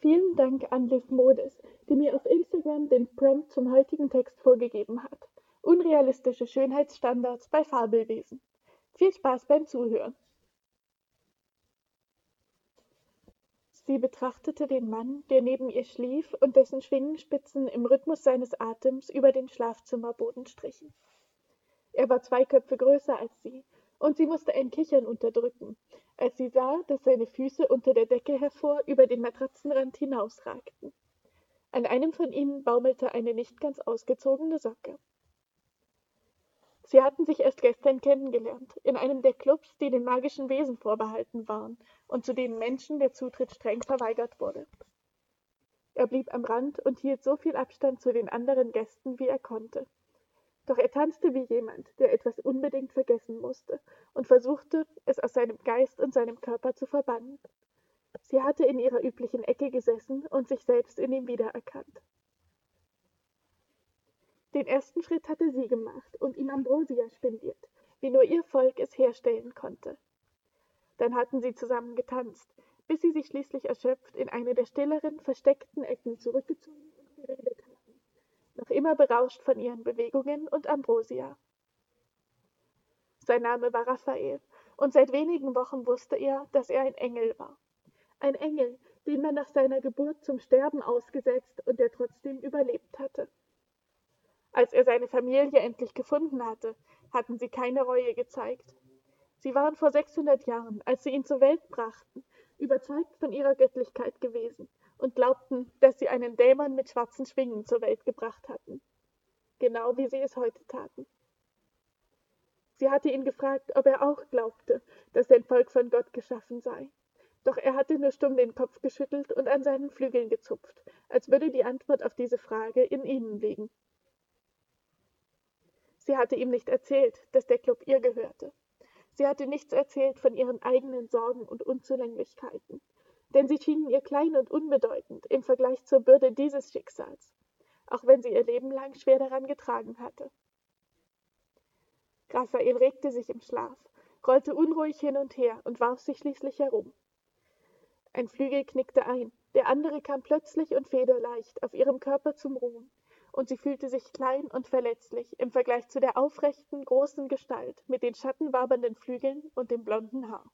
Vielen Dank an Liv Modes, die mir auf Instagram den Prompt zum heutigen Text vorgegeben hat. Unrealistische Schönheitsstandards bei Fabelwesen. Viel Spaß beim Zuhören. Sie betrachtete den Mann, der neben ihr schlief und dessen Schwingenspitzen im Rhythmus seines Atems über den Schlafzimmerboden strichen. Er war zwei Köpfe größer als sie, und sie musste ein Kichern unterdrücken, als sie sah, dass seine Füße unter der Decke hervor über den Matratzenrand hinausragten. An einem von ihnen baumelte eine nicht ganz ausgezogene Socke. Sie hatten sich erst gestern kennengelernt, in einem der Clubs, die den magischen Wesen vorbehalten waren und zu denen Menschen der Zutritt streng verweigert wurde. Er blieb am Rand und hielt so viel Abstand zu den anderen Gästen, wie er konnte. Doch er tanzte wie jemand, der etwas unbedingt vergessen musste, und versuchte, es aus seinem Geist und seinem Körper zu verbannen. Sie hatte in ihrer üblichen Ecke gesessen und sich selbst in ihm wiedererkannt. Den ersten Schritt hatte sie gemacht und ihm Ambrosia spendiert, wie nur ihr Volk es herstellen konnte. Dann hatten sie zusammen getanzt, bis sie sich schließlich erschöpft in eine der stilleren, versteckten Ecken zurückgezogen und geredet hatten, noch immer berauscht von ihren Bewegungen und Ambrosia. Sein Name war Raphael, und seit wenigen Wochen wusste er, dass er ein Engel war. Ein Engel, den man nach seiner Geburt zum Sterben ausgesetzt und der trotzdem überlebt hatte. Als er seine Familie endlich gefunden hatte, hatten sie keine Reue gezeigt. Sie waren vor 600 Jahren, als sie ihn zur Welt brachten, überzeugt von ihrer Göttlichkeit gewesen und glaubten, dass sie einen Dämon mit schwarzen Schwingen zur Welt gebracht hatten. Genau wie sie es heute taten. Sie hatte ihn gefragt, ob er auch glaubte, dass sein Volk von Gott geschaffen sei. Doch er hatte nur stumm den Kopf geschüttelt und an seinen Flügeln gezupft, als würde die Antwort auf diese Frage in ihnen liegen. Sie hatte ihm nicht erzählt, dass der Club ihr gehörte. Sie hatte nichts erzählt von ihren eigenen Sorgen und Unzulänglichkeiten, denn sie schienen ihr klein und unbedeutend im Vergleich zur Bürde dieses Schicksals, auch wenn sie ihr Leben lang schwer daran getragen hatte. Raphael regte sich im Schlaf, rollte unruhig hin und her und warf sich schließlich herum. Ein Flügel knickte ein, der andere kam plötzlich und federleicht auf ihrem Körper zum Ruhen, und sie fühlte sich klein und verletzlich im Vergleich zu der aufrechten, großen Gestalt mit den schattenwabernden Flügeln und dem blonden Haar.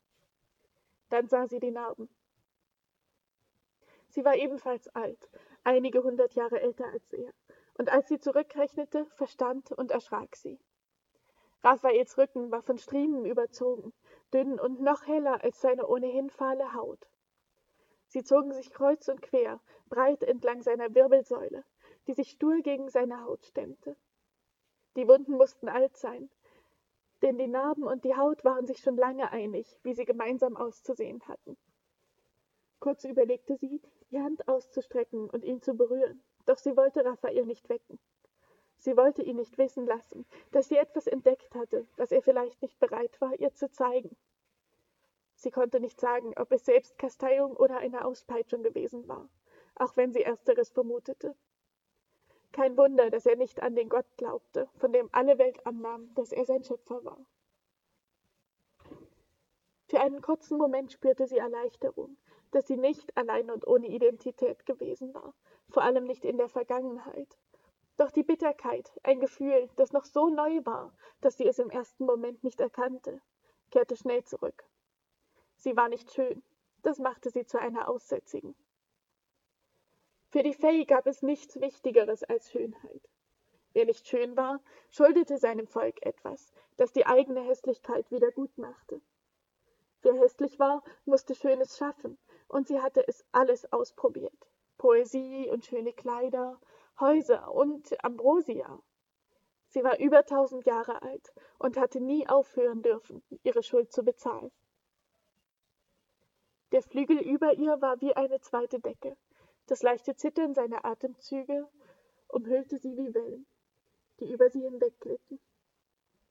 Dann sah sie die Narben. Sie war ebenfalls alt, einige hundert Jahre älter als er, und als sie zurückrechnete, verstand und erschrak sie. Raphaels Rücken war von Striemen überzogen, dünn und noch heller als seine ohnehin fahle Haut. Sie zogen sich kreuz und quer, breit entlang seiner Wirbelsäule, die sich stur gegen seine Haut stemmte. Die Wunden mussten alt sein, denn die Narben und die Haut waren sich schon lange einig, wie sie gemeinsam auszusehen hatten. Kurz überlegte sie, die Hand auszustrecken und ihn zu berühren, doch sie wollte Raphael nicht wecken. Sie wollte ihn nicht wissen lassen, dass sie etwas entdeckt hatte, was er vielleicht nicht bereit war, ihr zu zeigen. Sie konnte nicht sagen, ob es Selbstkasteiung oder eine Auspeitschung gewesen war, auch wenn sie ersteres vermutete. Kein Wunder, dass er nicht an den Gott glaubte, von dem alle Welt annahm, dass er sein Schöpfer war. Für einen kurzen Moment spürte sie Erleichterung, dass sie nicht allein und ohne Identität gewesen war, vor allem nicht in der Vergangenheit. Doch die Bitterkeit, ein Gefühl, das noch so neu war, dass sie es im ersten Moment nicht erkannte, kehrte schnell zurück. Sie war nicht schön, das machte sie zu einer Aussätzigen. Für die Fee gab es nichts Wichtigeres als Schönheit. Wer nicht schön war, schuldete seinem Volk etwas, das die eigene Hässlichkeit wieder gut machte. Wer hässlich war, musste Schönes schaffen, und sie hatte es alles ausprobiert. Poesie und schöne Kleider, Häuser und Ambrosia. Sie war über tausend Jahre alt und hatte nie aufhören dürfen, ihre Schuld zu bezahlen. Der Flügel über ihr war wie eine zweite Decke, das leichte Zittern seiner Atemzüge umhüllte sie wie Wellen, die über sie hinwegglitten.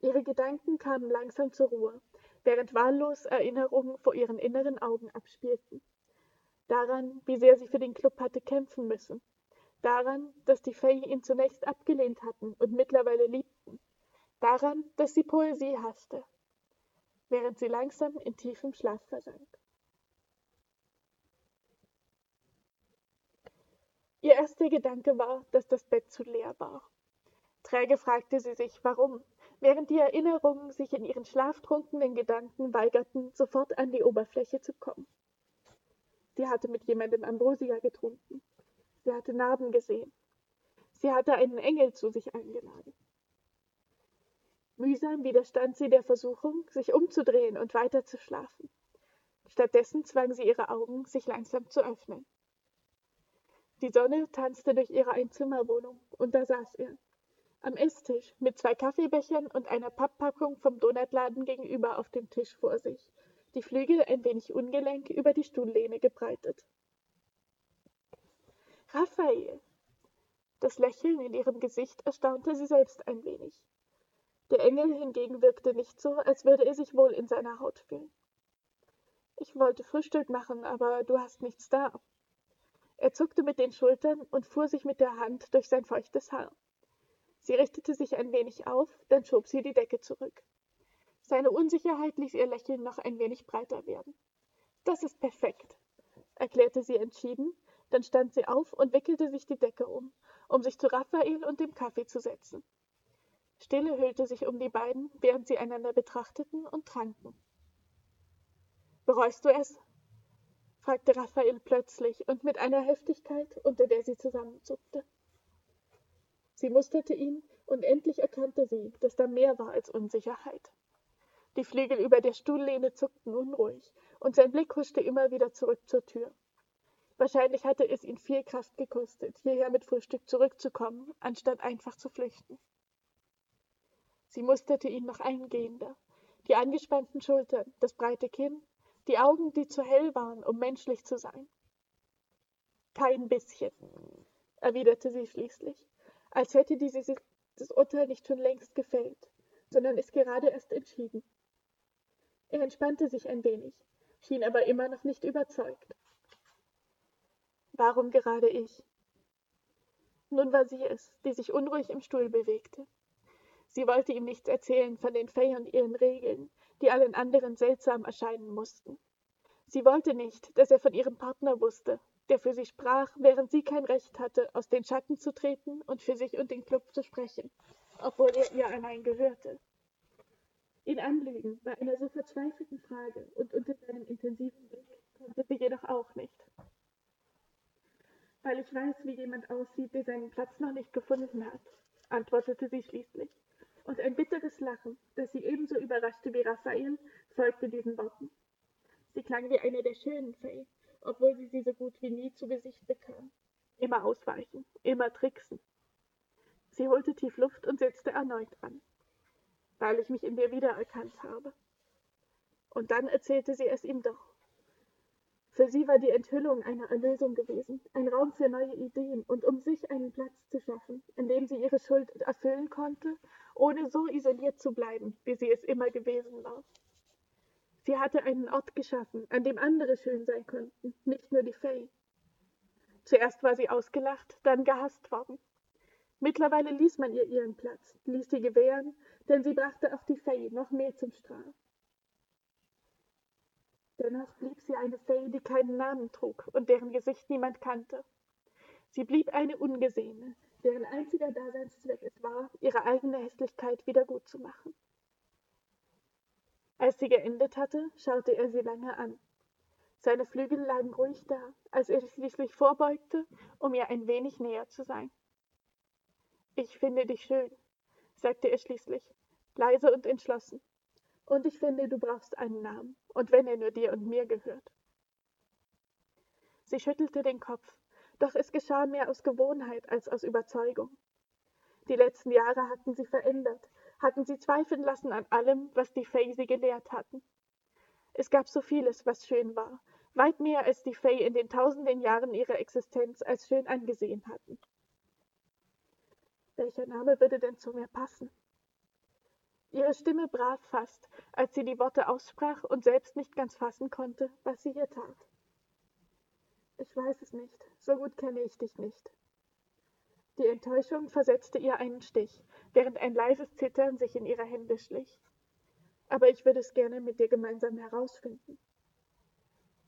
Ihre Gedanken kamen langsam zur Ruhe, während wahllos Erinnerungen vor ihren inneren Augen abspielten. Daran, wie sehr sie für den Club hatte kämpfen müssen. Daran, dass die Fay ihn zunächst abgelehnt hatten und mittlerweile liebten. Daran, dass sie Poesie hasste. Während sie langsam in tiefem Schlaf versank. Ihr erster Gedanke war, dass das Bett zu leer war. Träge fragte sie sich, warum, während die Erinnerungen sich in ihren schlaftrunkenen Gedanken weigerten, sofort an die Oberfläche zu kommen. Sie hatte mit jemandem Ambrosia getrunken. Sie hatte Narben gesehen. Sie hatte einen Engel zu sich eingeladen. Mühsam widerstand sie der Versuchung, sich umzudrehen und weiter zu schlafen. Stattdessen zwang sie ihre Augen, sich langsam zu öffnen. Die Sonne tanzte durch ihre Einzimmerwohnung, und da saß er. Am Esstisch mit zwei Kaffeebechern und einer Papppackung vom Donutladen gegenüber auf dem Tisch vor sich, die Flügel ein wenig ungelenk über die Stuhllehne gebreitet. Raphael! Das Lächeln in ihrem Gesicht erstaunte sie selbst ein wenig. Der Engel hingegen wirkte nicht so, als würde er sich wohl in seiner Haut fühlen. Ich wollte Frühstück machen, aber du hast nichts da. Er zuckte mit den Schultern und fuhr sich mit der Hand durch sein feuchtes Haar. Sie richtete sich ein wenig auf, dann schob sie die Decke zurück. Seine Unsicherheit ließ ihr Lächeln noch ein wenig breiter werden. Das ist perfekt, erklärte sie entschieden, dann stand sie auf und wickelte sich die Decke um, um sich zu Raphael und dem Kaffee zu setzen. Stille hüllte sich um die beiden, während sie einander betrachteten und tranken. Bereust du es? fragte Raphael plötzlich und mit einer Heftigkeit, unter der sie zusammenzuckte. Sie musterte ihn, und endlich erkannte sie, dass da mehr war als Unsicherheit. Die Flügel über der Stuhllehne zuckten unruhig, und sein Blick huschte immer wieder zurück zur Tür. Wahrscheinlich hatte es ihn viel Kraft gekostet, hierher mit Frühstück zurückzukommen, anstatt einfach zu flüchten. Sie musterte ihn noch eingehender. Die angespannten Schultern, das breite Kinn, die Augen, die zu hell waren, um menschlich zu sein. Kein bisschen, erwiderte sie schließlich, als hätte dieses Urteil nicht schon längst gefällt, sondern es gerade erst entschieden. Er entspannte sich ein wenig, schien aber immer noch nicht überzeugt. Warum gerade ich? Nun war sie es, die sich unruhig im Stuhl bewegte. Sie wollte ihm nichts erzählen von den Fey und ihren Regeln, die allen anderen seltsam erscheinen mussten. Sie wollte nicht, dass er von ihrem Partner wusste, der für sie sprach, während sie kein Recht hatte, aus den Schatten zu treten und für sich und den Club zu sprechen, obwohl er ihr allein gehörte. Ihn anlügen bei einer so verzweifelten Frage und unter seinem intensiven Blick konnte sie jedoch auch nicht. Weil ich weiß, wie jemand aussieht, der seinen Platz noch nicht gefunden hat, antwortete sie schließlich und ein bitteres Lachen, das sie ebenso überraschte wie Raphael, folgte diesen Worten. Sie klang wie eine der schönen Fee, obwohl sie sie so gut wie nie zu Gesicht bekam. Immer ausweichen, immer tricksen. Sie holte tief Luft und setzte erneut an, weil ich mich in dir wiedererkannt habe. Und dann erzählte sie es ihm doch. Für sie war die Enthüllung eine Erlösung gewesen, ein Raum für neue Ideen und um sich einen Platz zu schaffen, in dem sie ihre Schuld erfüllen konnte, ohne so isoliert zu bleiben, wie sie es immer gewesen war. Sie hatte einen Ort geschaffen, an dem andere schön sein konnten, nicht nur die Fee. Zuerst war sie ausgelacht, dann gehasst worden. Mittlerweile ließ man ihr ihren Platz, ließ sie gewähren, denn sie brachte auch die Fee noch mehr zum Strahl. Dennoch blieb sie eine Fee, die keinen Namen trug und deren Gesicht niemand kannte. Sie blieb eine Ungesehene, deren einziger Daseinszweck es war, ihre eigene Hässlichkeit wieder gut zu machen. Als sie geendet hatte, schaute er sie lange an. Seine Flügel lagen ruhig da, als er sich schließlich vorbeugte, um ihr ein wenig näher zu sein. Ich finde dich schön, sagte er schließlich, leise und entschlossen. Und ich finde, du brauchst einen Namen, und wenn er nur dir und mir gehört. Sie schüttelte den Kopf, doch es geschah mehr aus Gewohnheit als aus Überzeugung. Die letzten Jahre hatten sie verändert, hatten sie zweifeln lassen an allem, was die Fay sie gelehrt hatten. Es gab so vieles, was schön war, weit mehr als die Fay in den tausenden Jahren ihrer Existenz als schön angesehen hatten. Welcher Name würde denn zu mir passen? Ihre Stimme brach fast, als sie die Worte aussprach und selbst nicht ganz fassen konnte, was sie hier tat. Ich weiß es nicht, so gut kenne ich dich nicht. Die Enttäuschung versetzte ihr einen Stich, während ein leises Zittern sich in ihre Hände schlich. Aber ich würde es gerne mit dir gemeinsam herausfinden.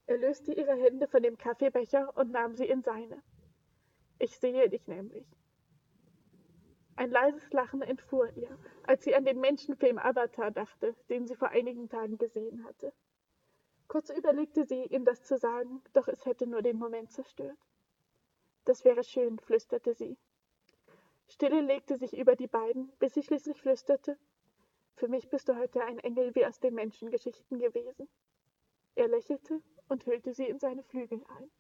Er löste ihre Hände von dem Kaffeebecher und nahm sie in seine. Ich sehe dich nämlich. Ein leises Lachen entfuhr ihr, als sie an den Menschenfilm Avatar dachte, den sie vor einigen Tagen gesehen hatte. Kurz überlegte sie, ihm das zu sagen, doch es hätte nur den Moment zerstört. Das wäre schön, flüsterte sie. Stille legte sich über die beiden, bis sie schließlich flüsterte Für mich bist du heute ein Engel wie aus den Menschengeschichten gewesen. Er lächelte und hüllte sie in seine Flügel ein.